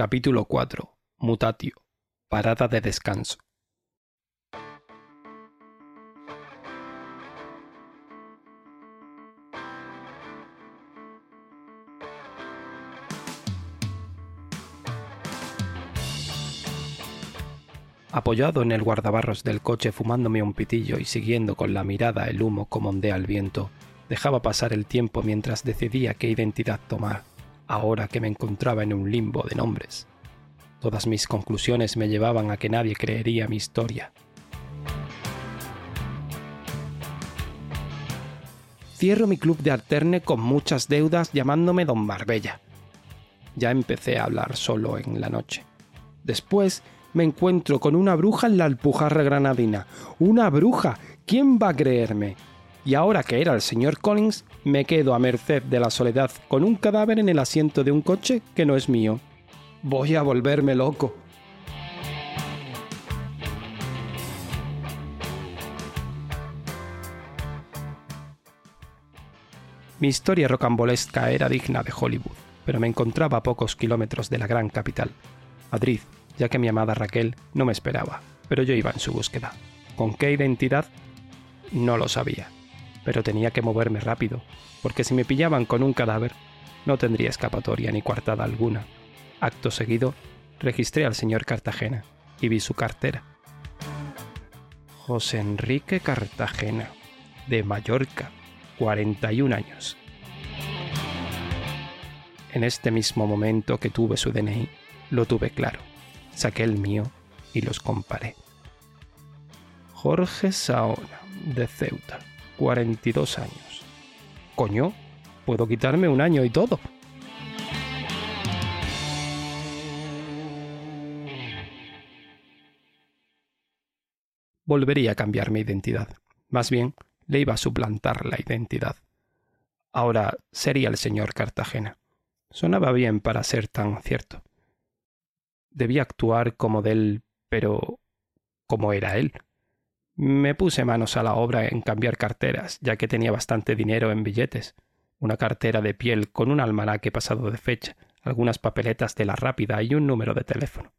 Capítulo 4. Mutatio. Parada de descanso. Apoyado en el guardabarros del coche fumándome un pitillo y siguiendo con la mirada el humo como ondea el viento, dejaba pasar el tiempo mientras decidía qué identidad tomar ahora que me encontraba en un limbo de nombres. Todas mis conclusiones me llevaban a que nadie creería mi historia. Cierro mi club de alterne con muchas deudas llamándome Don Marbella. Ya empecé a hablar solo en la noche. Después me encuentro con una bruja en la Alpujarra Granadina. ¡Una bruja! ¿Quién va a creerme? Y ahora que era el señor Collins, me quedo a merced de la soledad con un cadáver en el asiento de un coche que no es mío. Voy a volverme loco. Mi historia rocambolesca era digna de Hollywood, pero me encontraba a pocos kilómetros de la gran capital, Madrid, ya que mi amada Raquel no me esperaba, pero yo iba en su búsqueda. ¿Con qué identidad? No lo sabía pero tenía que moverme rápido, porque si me pillaban con un cadáver, no tendría escapatoria ni coartada alguna. Acto seguido, registré al señor Cartagena y vi su cartera. José Enrique Cartagena, de Mallorca, 41 años. En este mismo momento que tuve su DNI, lo tuve claro. Saqué el mío y los comparé. Jorge Saona, de Ceuta, 42 años. Coño, puedo quitarme un año y todo. Volvería a cambiar mi identidad. Más bien, le iba a suplantar la identidad. Ahora sería el señor Cartagena. Sonaba bien para ser tan cierto. Debía actuar como de él, pero ¿cómo era él? Me puse manos a la obra en cambiar carteras, ya que tenía bastante dinero en billetes, una cartera de piel con un almanaque pasado de fecha, algunas papeletas de la rápida y un número de teléfono.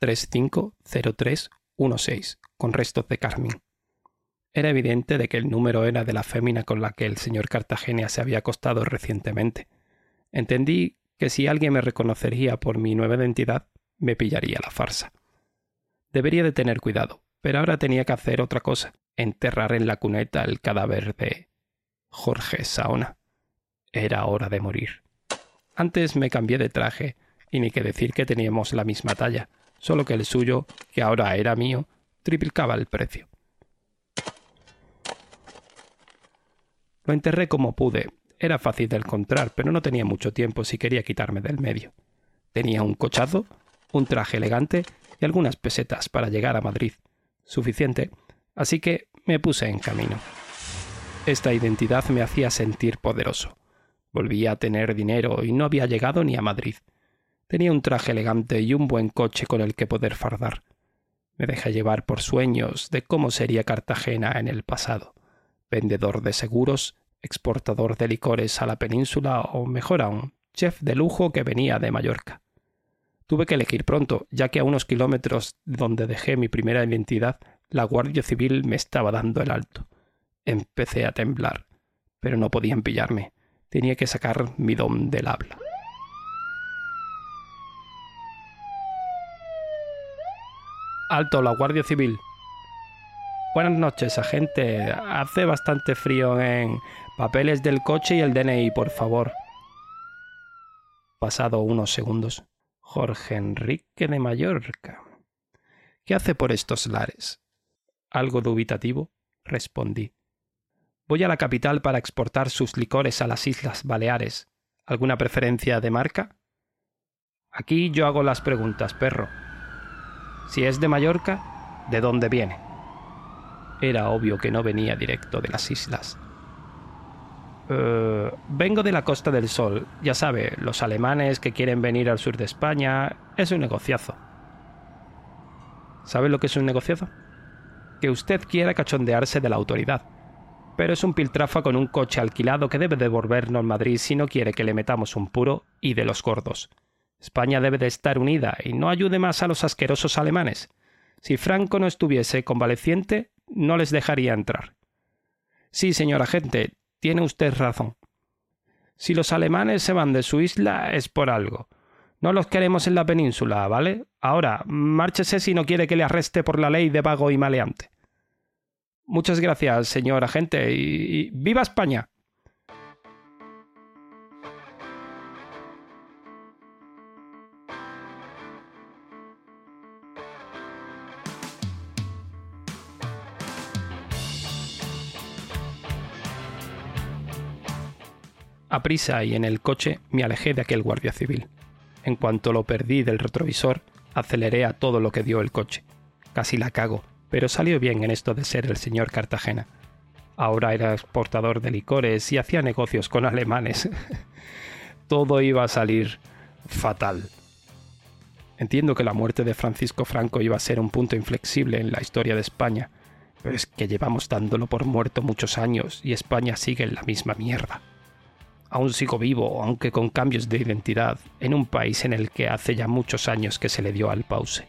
350316, con restos de carmín. Era evidente de que el número era de la fémina con la que el señor Cartagena se había acostado recientemente. Entendí que si alguien me reconocería por mi nueva identidad, me pillaría la farsa. Debería de tener cuidado, pero ahora tenía que hacer otra cosa, enterrar en la cuneta el cadáver de Jorge Saona. Era hora de morir. Antes me cambié de traje, y ni que decir que teníamos la misma talla, solo que el suyo, que ahora era mío, triplicaba el precio. Lo enterré como pude. Era fácil de encontrar, pero no tenía mucho tiempo si quería quitarme del medio. Tenía un cochazo, un traje elegante y algunas pesetas para llegar a Madrid suficiente, así que me puse en camino. Esta identidad me hacía sentir poderoso. Volvía a tener dinero y no había llegado ni a Madrid. Tenía un traje elegante y un buen coche con el que poder fardar. Me dejé llevar por sueños de cómo sería Cartagena en el pasado. Vendedor de seguros, exportador de licores a la península o, mejor aún, chef de lujo que venía de Mallorca. Tuve que elegir pronto, ya que a unos kilómetros de donde dejé mi primera identidad, la Guardia Civil me estaba dando el alto. Empecé a temblar, pero no podían pillarme. Tenía que sacar mi don del habla. Alto, la Guardia Civil. Buenas noches, agente. Hace bastante frío en papeles del coche y el DNI, por favor. Pasado unos segundos, Jorge Enrique de Mallorca. ¿Qué hace por estos lares? Algo dubitativo, respondí. Voy a la capital para exportar sus licores a las Islas Baleares. ¿Alguna preferencia de marca? Aquí yo hago las preguntas, perro. Si es de Mallorca, ¿de dónde viene? Era obvio que no venía directo de las islas. Eh, vengo de la Costa del Sol. Ya sabe, los alemanes que quieren venir al sur de España es un negociazo. ¿Sabe lo que es un negociazo? Que usted quiera cachondearse de la autoridad. Pero es un piltrafa con un coche alquilado que debe devolvernos Madrid si no quiere que le metamos un puro y de los gordos. España debe de estar unida y no ayude más a los asquerosos alemanes. Si Franco no estuviese convaleciente, no les dejaría entrar. Sí, señor agente, tiene usted razón. Si los alemanes se van de su isla es por algo. No los queremos en la península, ¿vale? Ahora, márchese si no quiere que le arreste por la ley de vago y maleante. Muchas gracias, señor agente, y, y ¡viva España! A prisa y en el coche me alejé de aquel guardia civil. En cuanto lo perdí del retrovisor, aceleré a todo lo que dio el coche. Casi la cago, pero salió bien en esto de ser el señor Cartagena. Ahora era exportador de licores y hacía negocios con alemanes. todo iba a salir fatal. Entiendo que la muerte de Francisco Franco iba a ser un punto inflexible en la historia de España, pero es que llevamos dándolo por muerto muchos años y España sigue en la misma mierda. Aún sigo vivo, aunque con cambios de identidad, en un país en el que hace ya muchos años que se le dio al pause.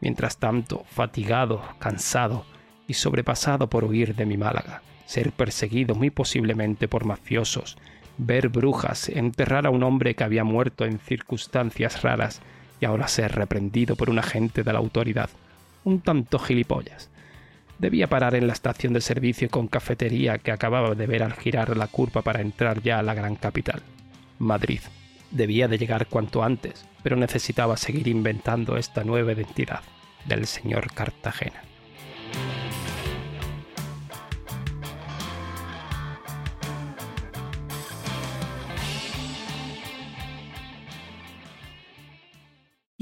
Mientras tanto, fatigado, cansado y sobrepasado por huir de mi Málaga, ser perseguido muy posiblemente por mafiosos, ver brujas, enterrar a un hombre que había muerto en circunstancias raras y ahora ser reprendido por un agente de la autoridad, un tanto gilipollas. Debía parar en la estación de servicio con cafetería que acababa de ver al girar la curva para entrar ya a la gran capital, Madrid. Debía de llegar cuanto antes, pero necesitaba seguir inventando esta nueva identidad del señor Cartagena.